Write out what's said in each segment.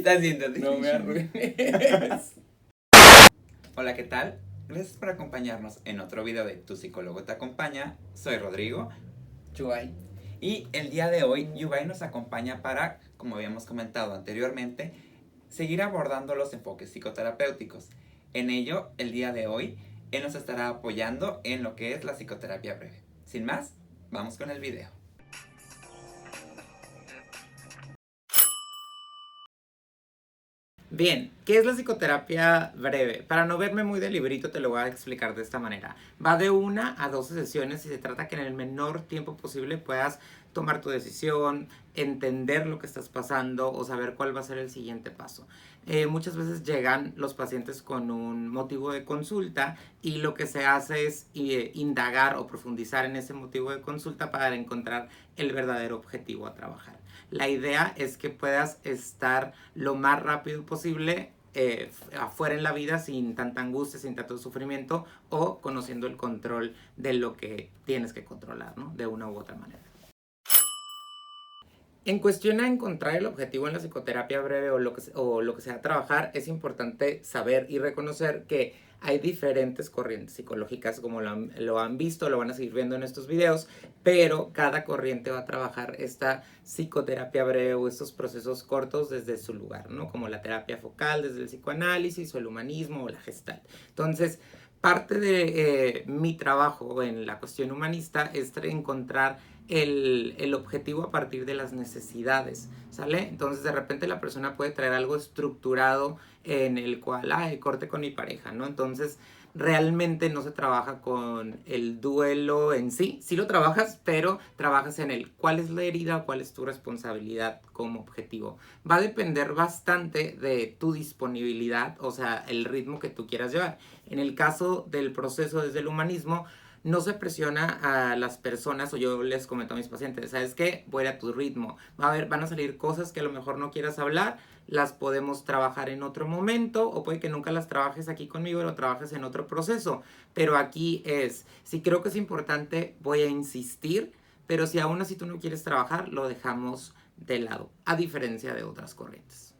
está? No me arruines. Hola, ¿qué tal? Gracias por acompañarnos en otro video de Tu psicólogo te acompaña. Soy Rodrigo. Chuay. Y el día de hoy, Yubai nos acompaña para, como habíamos comentado anteriormente, seguir abordando los enfoques psicoterapéuticos. En ello, el día de hoy, él nos estará apoyando en lo que es la psicoterapia breve. Sin más, vamos con el video. Bien, ¿qué es la psicoterapia breve? Para no verme muy de librito te lo voy a explicar de esta manera. Va de una a 12 sesiones y se trata que en el menor tiempo posible puedas tomar tu decisión, entender lo que estás pasando o saber cuál va a ser el siguiente paso. Eh, muchas veces llegan los pacientes con un motivo de consulta y lo que se hace es eh, indagar o profundizar en ese motivo de consulta para encontrar el verdadero objetivo a trabajar. La idea es que puedas estar lo más rápido posible eh, afuera en la vida sin tanta angustia, sin tanto sufrimiento o conociendo el control de lo que tienes que controlar, ¿no? De una u otra manera. En cuestión a encontrar el objetivo en la psicoterapia breve o lo, que, o lo que sea trabajar, es importante saber y reconocer que hay diferentes corrientes psicológicas, como lo han, lo han, visto, lo van a seguir viendo en estos videos, pero cada corriente va a trabajar esta psicoterapia breve o estos procesos cortos desde su lugar, ¿no? Como la terapia focal, desde el psicoanálisis o el humanismo o la gestal. Entonces, parte de eh, mi trabajo en la cuestión humanista es encontrar el, el, objetivo a partir de las necesidades, ¿sale? Entonces de repente la persona puede traer algo estructurado en el cual, ay, corte con mi pareja, ¿no? Entonces realmente no se trabaja con el duelo en sí, sí lo trabajas, pero trabajas en el cuál es la herida, cuál es tu responsabilidad como objetivo. Va a depender bastante de tu disponibilidad, o sea, el ritmo que tú quieras llevar. En el caso del proceso desde el humanismo, no se presiona a las personas, o yo les comento a mis pacientes, ¿sabes qué? Voy a tu ritmo. Va a van a salir cosas que a lo mejor no quieras hablar, las podemos trabajar en otro momento, o puede que nunca las trabajes aquí conmigo, lo trabajes en otro proceso. Pero aquí es, si creo que es importante, voy a insistir, pero si aún así tú no quieres trabajar, lo dejamos de lado, a diferencia de otras corrientes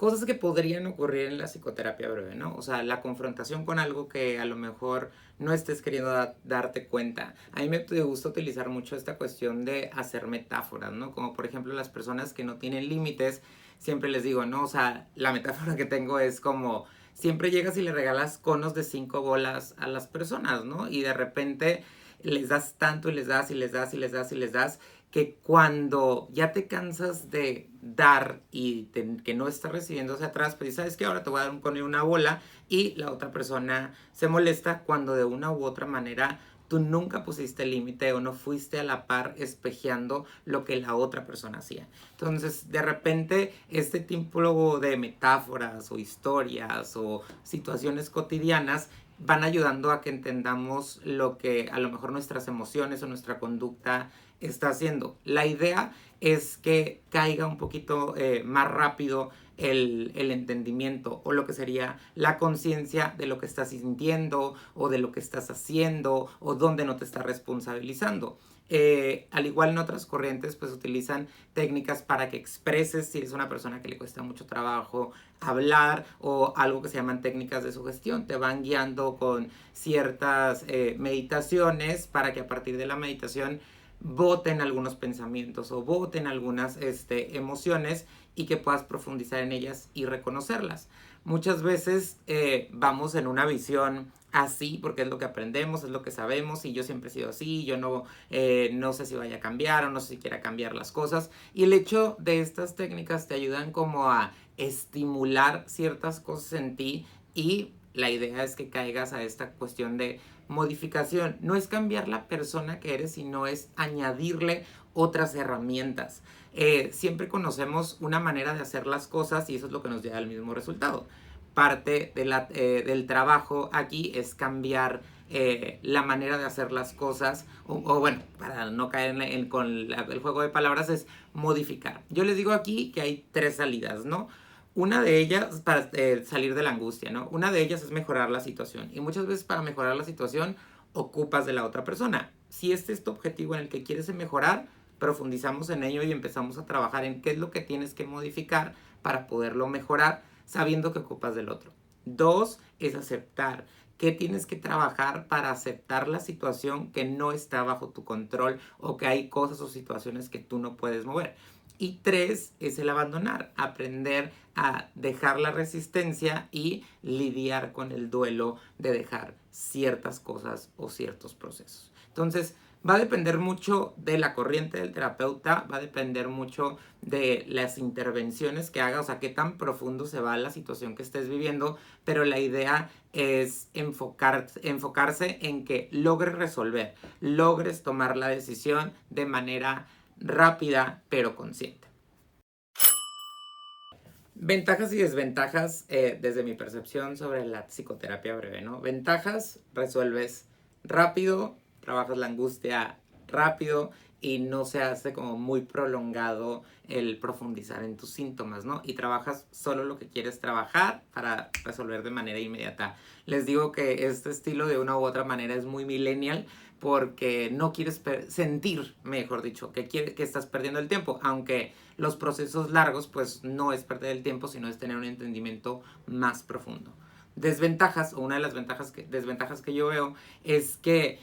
cosas que podrían ocurrir en la psicoterapia breve, ¿no? O sea, la confrontación con algo que a lo mejor no estés queriendo darte cuenta. A mí me gusta utilizar mucho esta cuestión de hacer metáforas, ¿no? Como por ejemplo las personas que no tienen límites, siempre les digo, ¿no? O sea, la metáfora que tengo es como siempre llegas y le regalas conos de cinco bolas a las personas, ¿no? Y de repente les das tanto y les das y les das y les das y les das que cuando ya te cansas de dar y que no estás recibiendo hacia atrás, pues sabes que ahora te voy a dar un cono una bola y la otra persona se molesta cuando de una u otra manera tú nunca pusiste límite o no fuiste a la par espejeando lo que la otra persona hacía. Entonces, de repente, este tipo de metáforas o historias o situaciones cotidianas van ayudando a que entendamos lo que a lo mejor nuestras emociones o nuestra conducta está haciendo. La idea es que caiga un poquito eh, más rápido el, el, entendimiento o lo que sería la conciencia de lo que estás sintiendo o de lo que estás haciendo o dónde no te estás responsabilizando. Eh, al igual en otras corrientes, pues utilizan técnicas para que expreses si eres una persona que le cuesta mucho trabajo hablar o algo que se llaman técnicas de sugestión. Te van guiando con ciertas eh, meditaciones para que a partir de la meditación voten algunos pensamientos o voten algunas este, emociones y que puedas profundizar en ellas y reconocerlas. Muchas veces eh, vamos en una visión así porque es lo que aprendemos, es lo que sabemos y yo siempre he sido así, yo no, eh, no sé si vaya a cambiar o no sé si quiera cambiar las cosas y el hecho de estas técnicas te ayudan como a estimular ciertas cosas en ti y la idea es que caigas a esta cuestión de modificación. No es cambiar la persona que eres, sino es añadirle otras herramientas. Eh, siempre conocemos una manera de hacer las cosas y eso es lo que nos lleva al mismo resultado. Parte de la, eh, del trabajo aquí es cambiar eh, la manera de hacer las cosas, o, bueno, para no caer en, con el juego de palabras, es modificar. Yo les digo aquí que hay tres salidas, ¿no? Una de ellas, para eh, salir de la angustia, ¿no? Una de ellas es mejorar la situación. Y muchas veces para mejorar la situación ocupas de la otra persona. Si este es tu objetivo en el que quieres mejorar, profundizamos en ello y empezamos a trabajar en qué es lo que tienes que modificar para poderlo mejorar sabiendo que ocupas del otro. Dos es aceptar qué tienes que trabajar para aceptar la situación que no está bajo tu control o que hay cosas o situaciones que tú no puedes mover. Y tres es el abandonar, aprender a dejar la resistencia y lidiar con el duelo de dejar ciertas cosas o ciertos procesos. Entonces, va a depender mucho de la corriente del terapeuta, va a depender mucho de las intervenciones que haga, o sea, qué tan profundo se va la situación que estés viviendo, pero la idea es enfocar, enfocarse en que logres resolver, logres tomar la decisión de manera rápida pero consciente. Ventajas y desventajas eh, desde mi percepción sobre la psicoterapia breve, ¿no? Ventajas, resuelves rápido, trabajas la angustia rápido y no se hace como muy prolongado el profundizar en tus síntomas, ¿no? Y trabajas solo lo que quieres trabajar para resolver de manera inmediata. Les digo que este estilo de una u otra manera es muy millennial porque no quieres sentir, mejor dicho, que, quiere que estás perdiendo el tiempo, aunque los procesos largos pues no es perder el tiempo, sino es tener un entendimiento más profundo. Desventajas, o una de las ventajas que, desventajas que yo veo es que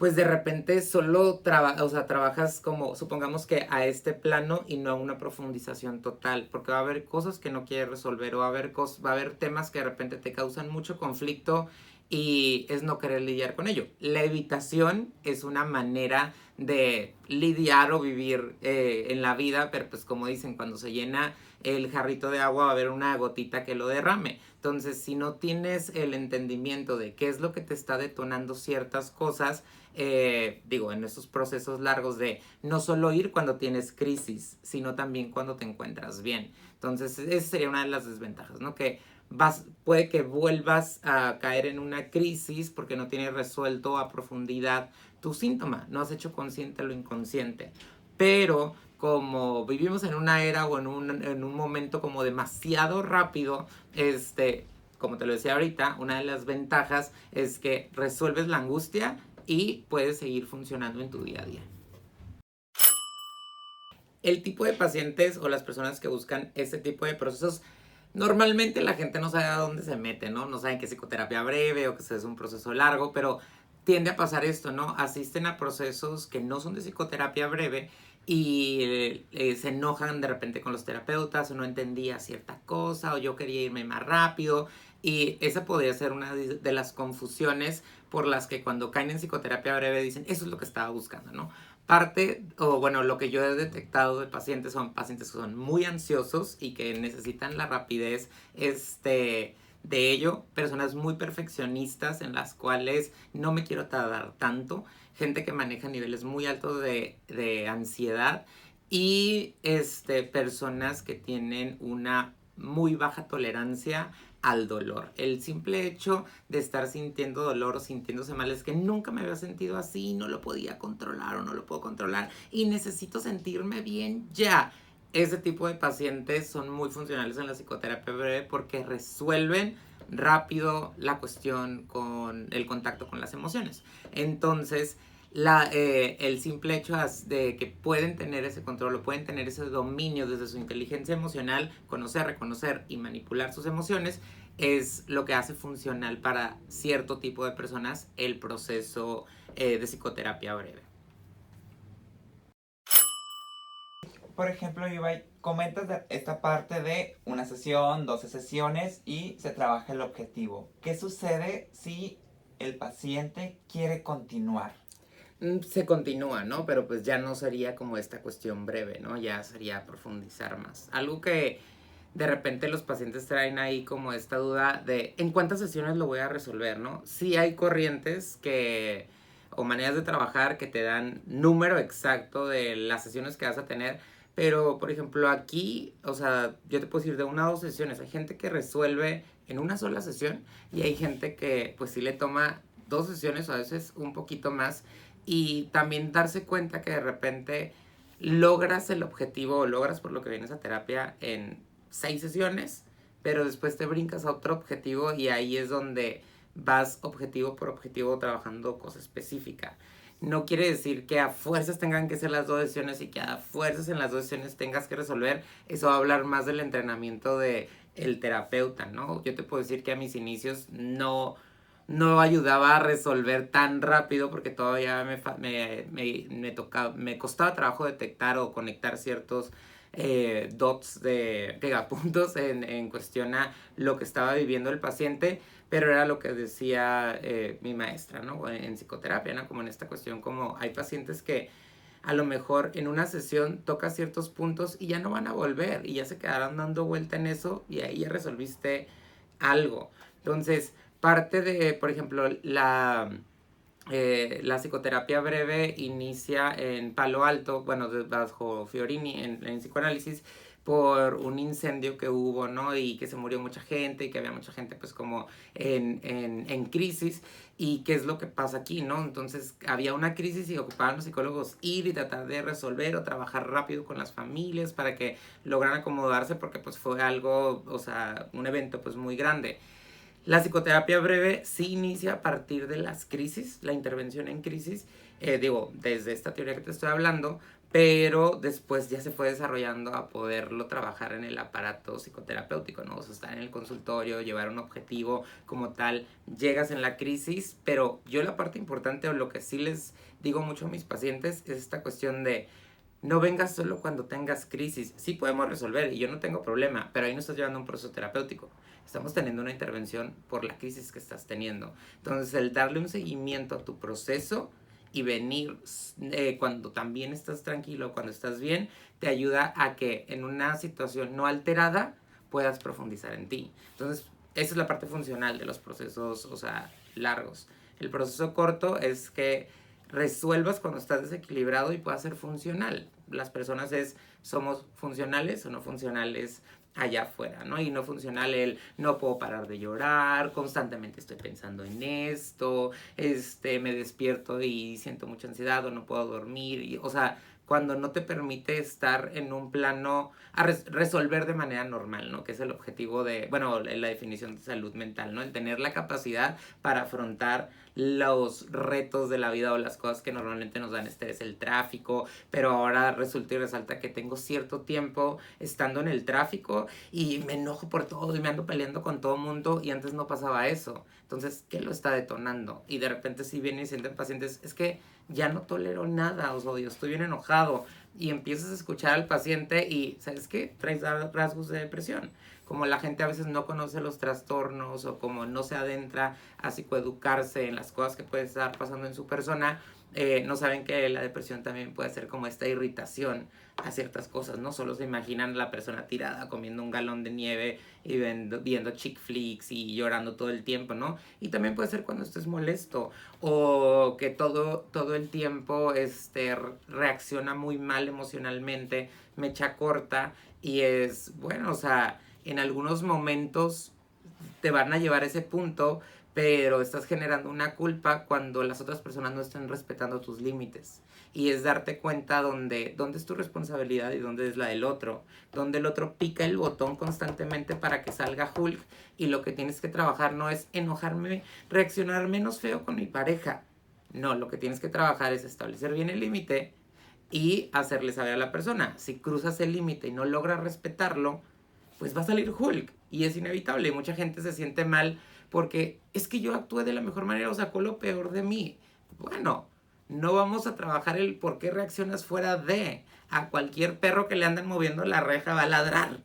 pues de repente solo o sea, trabajas como, supongamos que a este plano y no a una profundización total, porque va a haber cosas que no quieres resolver o va a haber, va a haber temas que de repente te causan mucho conflicto y es no querer lidiar con ello. La evitación es una manera de lidiar o vivir eh, en la vida, pero pues como dicen, cuando se llena el jarrito de agua va a haber una gotita que lo derrame. Entonces, si no tienes el entendimiento de qué es lo que te está detonando ciertas cosas, eh, digo, en esos procesos largos de no solo ir cuando tienes crisis, sino también cuando te encuentras bien. Entonces, esa sería una de las desventajas, ¿no? Que vas, puede que vuelvas a caer en una crisis porque no tienes resuelto a profundidad tu síntoma, no has hecho consciente lo inconsciente. Pero como vivimos en una era o en un, en un momento como demasiado rápido, este, como te lo decía ahorita, una de las ventajas es que resuelves la angustia y puedes seguir funcionando en tu día a día. El tipo de pacientes o las personas que buscan este tipo de procesos, normalmente la gente no sabe a dónde se mete, ¿no? No saben que es psicoterapia breve o que es un proceso largo, pero tiende a pasar esto, ¿no? Asisten a procesos que no son de psicoterapia breve y eh, se enojan de repente con los terapeutas o no entendía cierta cosa o yo quería irme más rápido y esa podría ser una de las confusiones por las que cuando caen en psicoterapia breve dicen, eso es lo que estaba buscando, ¿no? Parte, o bueno, lo que yo he detectado de pacientes son pacientes que son muy ansiosos y que necesitan la rapidez este, de ello, personas muy perfeccionistas en las cuales no me quiero tardar tanto, gente que maneja niveles muy altos de, de ansiedad y este, personas que tienen una muy baja tolerancia al dolor. El simple hecho de estar sintiendo dolor o sintiéndose mal es que nunca me había sentido así, no lo podía controlar o no lo puedo controlar y necesito sentirme bien ya. Ese tipo de pacientes son muy funcionales en la psicoterapia breve porque resuelven rápido la cuestión con el contacto con las emociones. Entonces, eh, el simple hecho de que pueden tener ese control o pueden tener ese dominio desde su inteligencia emocional, conocer, reconocer y manipular sus emociones, es lo que hace funcional para cierto tipo de personas el proceso eh, de psicoterapia breve. Por ejemplo, Ibai, comentas esta parte de una sesión, 12 sesiones y se trabaja el objetivo. ¿Qué sucede si el paciente quiere continuar? Mm, se continúa, ¿no? Pero pues ya no sería como esta cuestión breve, ¿no? Ya sería profundizar más. Algo que de repente los pacientes traen ahí como esta duda de en cuántas sesiones lo voy a resolver, ¿no? Sí hay corrientes que o maneras de trabajar que te dan número exacto de las sesiones que vas a tener, pero por ejemplo aquí, o sea, yo te puedo decir de una o dos sesiones, hay gente que resuelve en una sola sesión y hay gente que pues sí le toma dos sesiones o a veces un poquito más y también darse cuenta que de repente logras el objetivo o logras por lo que vienes a terapia en seis sesiones, pero después te brincas a otro objetivo y ahí es donde vas objetivo por objetivo trabajando cosa específica. no quiere decir que a fuerzas tengan que ser las dos sesiones y que a fuerzas en las dos sesiones tengas que resolver. Eso va a hablar más del entrenamiento de el terapeuta, ¿no? Yo te puedo decir que a mis inicios no, no ayudaba a resolver tan rápido porque todavía me, me, me, me, tocaba, me costaba trabajo detectar o conectar ciertos eh, dots de pegapuntos en, en cuestión a lo que estaba viviendo el paciente, pero era lo que decía eh, mi maestra, ¿no? En psicoterapia, ¿no? Como en esta cuestión, como hay pacientes que a lo mejor en una sesión toca ciertos puntos y ya no van a volver y ya se quedarán dando vuelta en eso y ahí ya resolviste algo. Entonces, parte de, por ejemplo, la, eh, la psicoterapia breve inicia en Palo Alto, bueno, bajo Fiorini en, psicoanálisis, por un incendio que hubo, ¿no? Y que se murió mucha gente y que había mucha gente pues como en, en, en crisis. ¿Y qué es lo que pasa aquí, no? Entonces había una crisis y ocupaban los psicólogos ir y tratar de resolver o trabajar rápido con las familias para que lograran acomodarse porque pues fue algo, o sea, un evento pues muy grande. La psicoterapia breve sí inicia a partir de las crisis, la intervención en crisis, eh, digo, desde esta teoría que te estoy hablando, pero después ya se fue desarrollando a poderlo trabajar en el aparato psicoterapéutico, ¿no? O sea, estar en el consultorio, llevar un objetivo como tal, llegas en la crisis, pero yo la parte importante o lo que sí les digo mucho a mis pacientes es esta cuestión de no vengas solo cuando tengas crisis, sí podemos resolver y yo no tengo problema, pero ahí no estás llevando un proceso terapéutico estamos teniendo una intervención por la crisis que estás teniendo. Entonces, el darle un seguimiento a tu proceso y venir eh, cuando también estás tranquilo, cuando estás bien, te ayuda a que en una situación no alterada puedas profundizar en ti. Entonces, esa es la parte funcional de los procesos, o sea, largos. El proceso corto es que resuelvas cuando estás desequilibrado y puedas ser funcional. Las personas es, somos funcionales o no funcionales allá afuera, ¿no? Y no funcional el no puedo parar de llorar, constantemente estoy pensando en esto, este, me despierto y siento mucha ansiedad o no puedo dormir, y, o sea, cuando no te permite estar en un plano a resolver de manera normal, ¿no? Que es el objetivo de, bueno, la definición de salud mental, ¿no? El tener la capacidad para afrontar los retos de la vida o las cosas que normalmente nos dan estrés, el tráfico, pero ahora resulta y resalta que tengo cierto tiempo estando en el tráfico y me enojo por todo y me ando peleando con todo mundo y antes no pasaba eso. Entonces, ¿qué lo está detonando? Y de repente si vienen y sienten pacientes, es que ya no tolero nada, o sea, estoy bien enojado. Y empiezas a escuchar al paciente y, ¿sabes qué? Traes rasgos de depresión. Como la gente a veces no conoce los trastornos o como no se adentra a psicoeducarse en las cosas que puede estar pasando en su persona, eh, no saben que la depresión también puede ser como esta irritación a ciertas cosas, ¿no? Solo se imaginan la persona tirada comiendo un galón de nieve y viendo, viendo chick flicks y llorando todo el tiempo, ¿no? Y también puede ser cuando estés molesto o que todo, todo el tiempo este, reacciona muy mal emocionalmente, mecha corta y es, bueno, o sea, en algunos momentos te van a llevar a ese punto, pero estás generando una culpa cuando las otras personas no están respetando tus límites. Y es darte cuenta dónde, dónde es tu responsabilidad y dónde es la del otro. Donde el otro pica el botón constantemente para que salga Hulk y lo que tienes que trabajar no es enojarme, reaccionar menos feo con mi pareja. No, lo que tienes que trabajar es establecer bien el límite y hacerle saber a la persona. Si cruzas el límite y no logras respetarlo, pues va a salir Hulk y es inevitable. Mucha gente se siente mal porque es que yo actué de la mejor manera o sacó lo peor de mí. Bueno, no vamos a trabajar el por qué reaccionas fuera de. A cualquier perro que le anden moviendo la reja va a ladrar.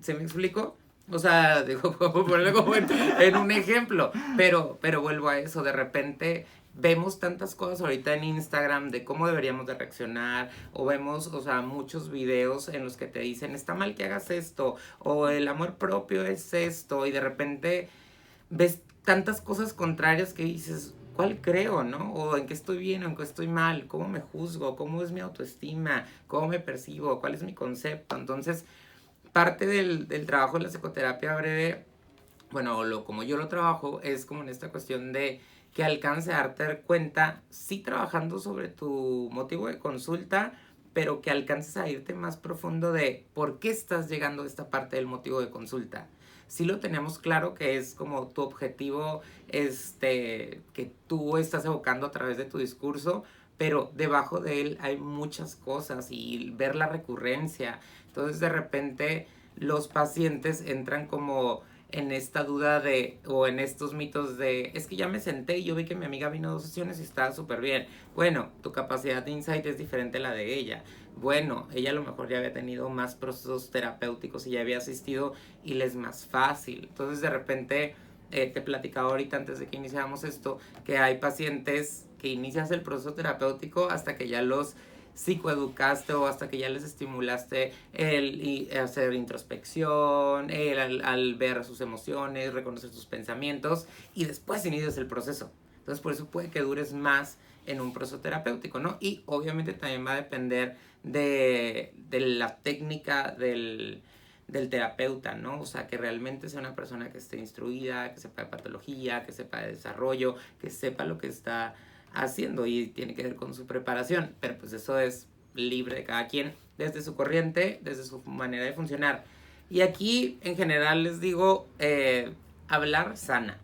¿Se me explico? O sea, digo, ponerle como en, en, un ejemplo. Pero, pero vuelvo a eso, de repente vemos tantas cosas ahorita en Instagram de cómo deberíamos de reaccionar o vemos, o sea, muchos videos en los que te dicen, está mal que hagas esto o el amor propio es esto y de repente ves tantas cosas contrarias que dices, ¿cuál creo, no? O en qué estoy bien o en qué estoy mal, cómo me juzgo, cómo es mi autoestima, cómo me percibo, cuál es mi concepto. Entonces, parte del, del trabajo de la psicoterapia breve, bueno, lo, como yo lo trabajo, es como en esta cuestión de que alcance a darte cuenta, sí trabajando sobre tu motivo de consulta, pero que alcances a irte más profundo de por qué estás llegando a esta parte del motivo de consulta sí lo tenemos claro que es como tu objetivo este, que tú estás evocando a través de tu discurso, pero debajo de él hay muchas cosas y ver la recurrencia. Entonces de repente los pacientes entran como en esta duda de, o en estos mitos de, es que ya me senté y yo vi que mi amiga vino dos sesiones y estaba súper bien. Bueno, tu capacidad de insight es diferente a la de ella. Bueno, ella a lo mejor ya había tenido más procesos terapéuticos y ya había asistido y le es más fácil. Entonces de repente, eh, te platicaba ahorita antes de que iniciáramos esto, que hay pacientes que inicias el proceso terapéutico hasta que ya los psicoeducaste o hasta que ya les estimulaste el hacer introspección, el al, ver sus emociones, reconocer sus pensamientos y después inicias el proceso. Entonces por eso puede que dures más en un proceso terapéutico, ¿no? Y obviamente también va a depender de, de la técnica del, del terapeuta, ¿no? O sea, que realmente sea una persona que esté instruida, que sepa de patología, que sepa de desarrollo, que sepa lo que está haciendo y tiene que ver con su preparación, pero pues eso es libre de cada quien, desde su corriente, desde su manera de funcionar. Y aquí en general les digo, eh, hablar sana.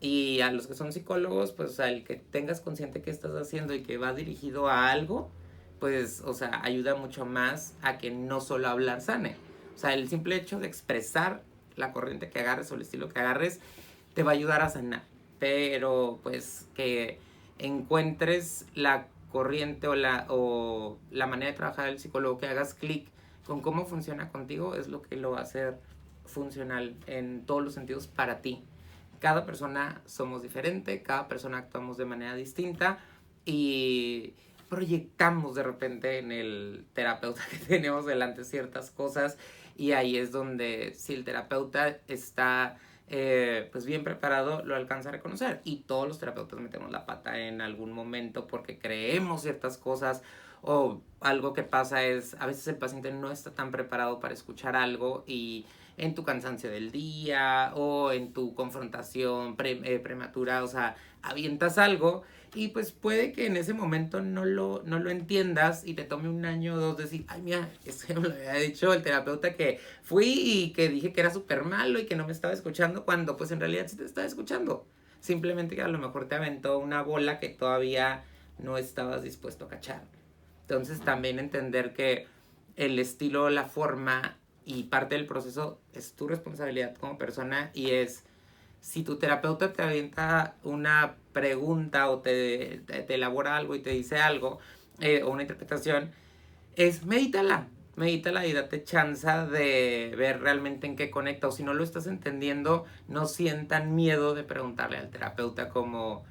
Y a los que son psicólogos, pues al que tengas consciente que estás haciendo y que va dirigido a algo, pues, o sea, ayuda mucho más a que no solo hablar sane. O sea, el simple hecho de expresar la corriente que agarres o el estilo que agarres, te va a ayudar a sanar. Pero, pues, que encuentres la corriente o la, o la manera de trabajar del psicólogo, que hagas clic con cómo funciona contigo, es lo que lo va a hacer funcional en todos los sentidos para ti. Cada persona somos diferente, cada persona actuamos de manera distinta y proyectamos de repente en el terapeuta que tenemos delante ciertas cosas y ahí es donde si el terapeuta está eh, pues bien preparado, lo alcanza a reconocer. Y todos los terapeutas metemos la pata en algún momento porque creemos ciertas cosas o algo que pasa es, a veces el paciente no está tan preparado para escuchar algo y en tu cansancio del día o en tu confrontación eh, prematura, o sea, avientas algo y pues puede que en ese momento no lo, no lo entiendas y te tome un año o dos decir, ay, mira, eso me lo había dicho el terapeuta que fui y que dije que era súper malo y que no me estaba escuchando, cuando pues en realidad sí te estaba escuchando. Simplemente que a lo mejor te aventó una bola que todavía no estabas dispuesto a cachar. Entonces también entender que el estilo, la forma y parte del proceso es tu responsabilidad como persona y es si tu terapeuta te avienta una pregunta o te, te, elabora algo y te dice algo, eh, o una interpretación, es medítala, medítala y date chance de ver realmente en qué conecta. O si no lo estás entendiendo, no sientan miedo de preguntarle al terapeuta como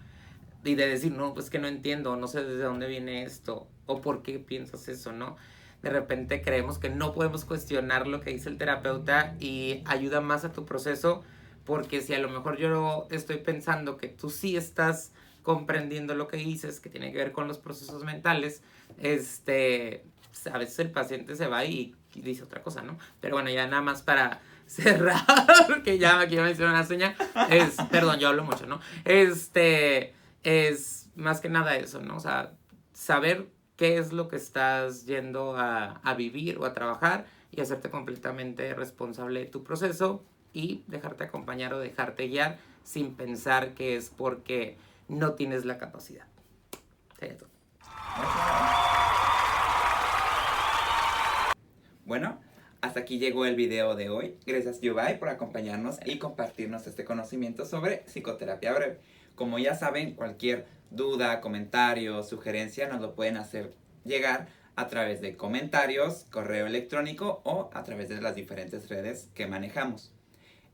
y de decir, no, pues que no entiendo, no sé desde dónde viene esto, o por qué piensas eso, ¿no? De repente creemos que no podemos cuestionar lo que dice el terapeuta y ayuda más a tu proceso porque si a lo mejor yo estoy pensando que tú sí estás comprendiendo lo que dices, que tiene que ver con los procesos mentales, este, pues, a veces el paciente se va y, dice otra cosa, ¿no? Pero bueno, ya nada más para cerrar, que ya aquí me hicieron una seña, es, perdón, yo hablo mucho, ¿no? Este, es más que nada eso, ¿no? O sea, saber qué es lo que estás yendo a, a vivir o a trabajar y hacerte completamente responsable de tu proceso y dejarte acompañar o dejarte guiar sin pensar que es porque no tienes la capacidad. Bueno, hasta aquí llegó el video de hoy. Gracias Yubai por acompañarnos y compartirnos este conocimiento sobre psicoterapia breve. Como ya saben, cualquier duda, comentario, sugerencia nos lo pueden hacer llegar a través de comentarios, correo electrónico o a través de las diferentes redes que manejamos.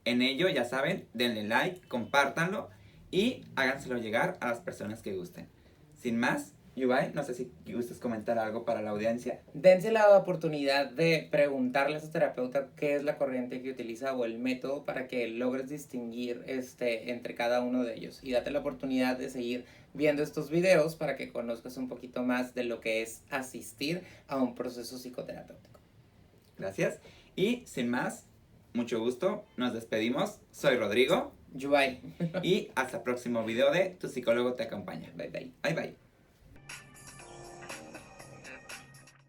En ello, ya saben, denle like, compártanlo y háganselo llegar a las personas que gusten. Sin más, Yubai, no sé si gustas comentar algo para la audiencia. Dense la oportunidad de preguntarle a su terapeuta qué es la corriente que utiliza o el método para que logres distinguir este, entre cada uno de ellos. Y date la oportunidad de seguir viendo estos videos para que conozcas un poquito más de lo que es asistir a un proceso psicoterapéutico. Gracias. Y sin más, mucho gusto, nos despedimos. Soy Rodrigo. Y hasta el próximo video de Tu psicólogo te acompaña. Bye bye. Bye bye.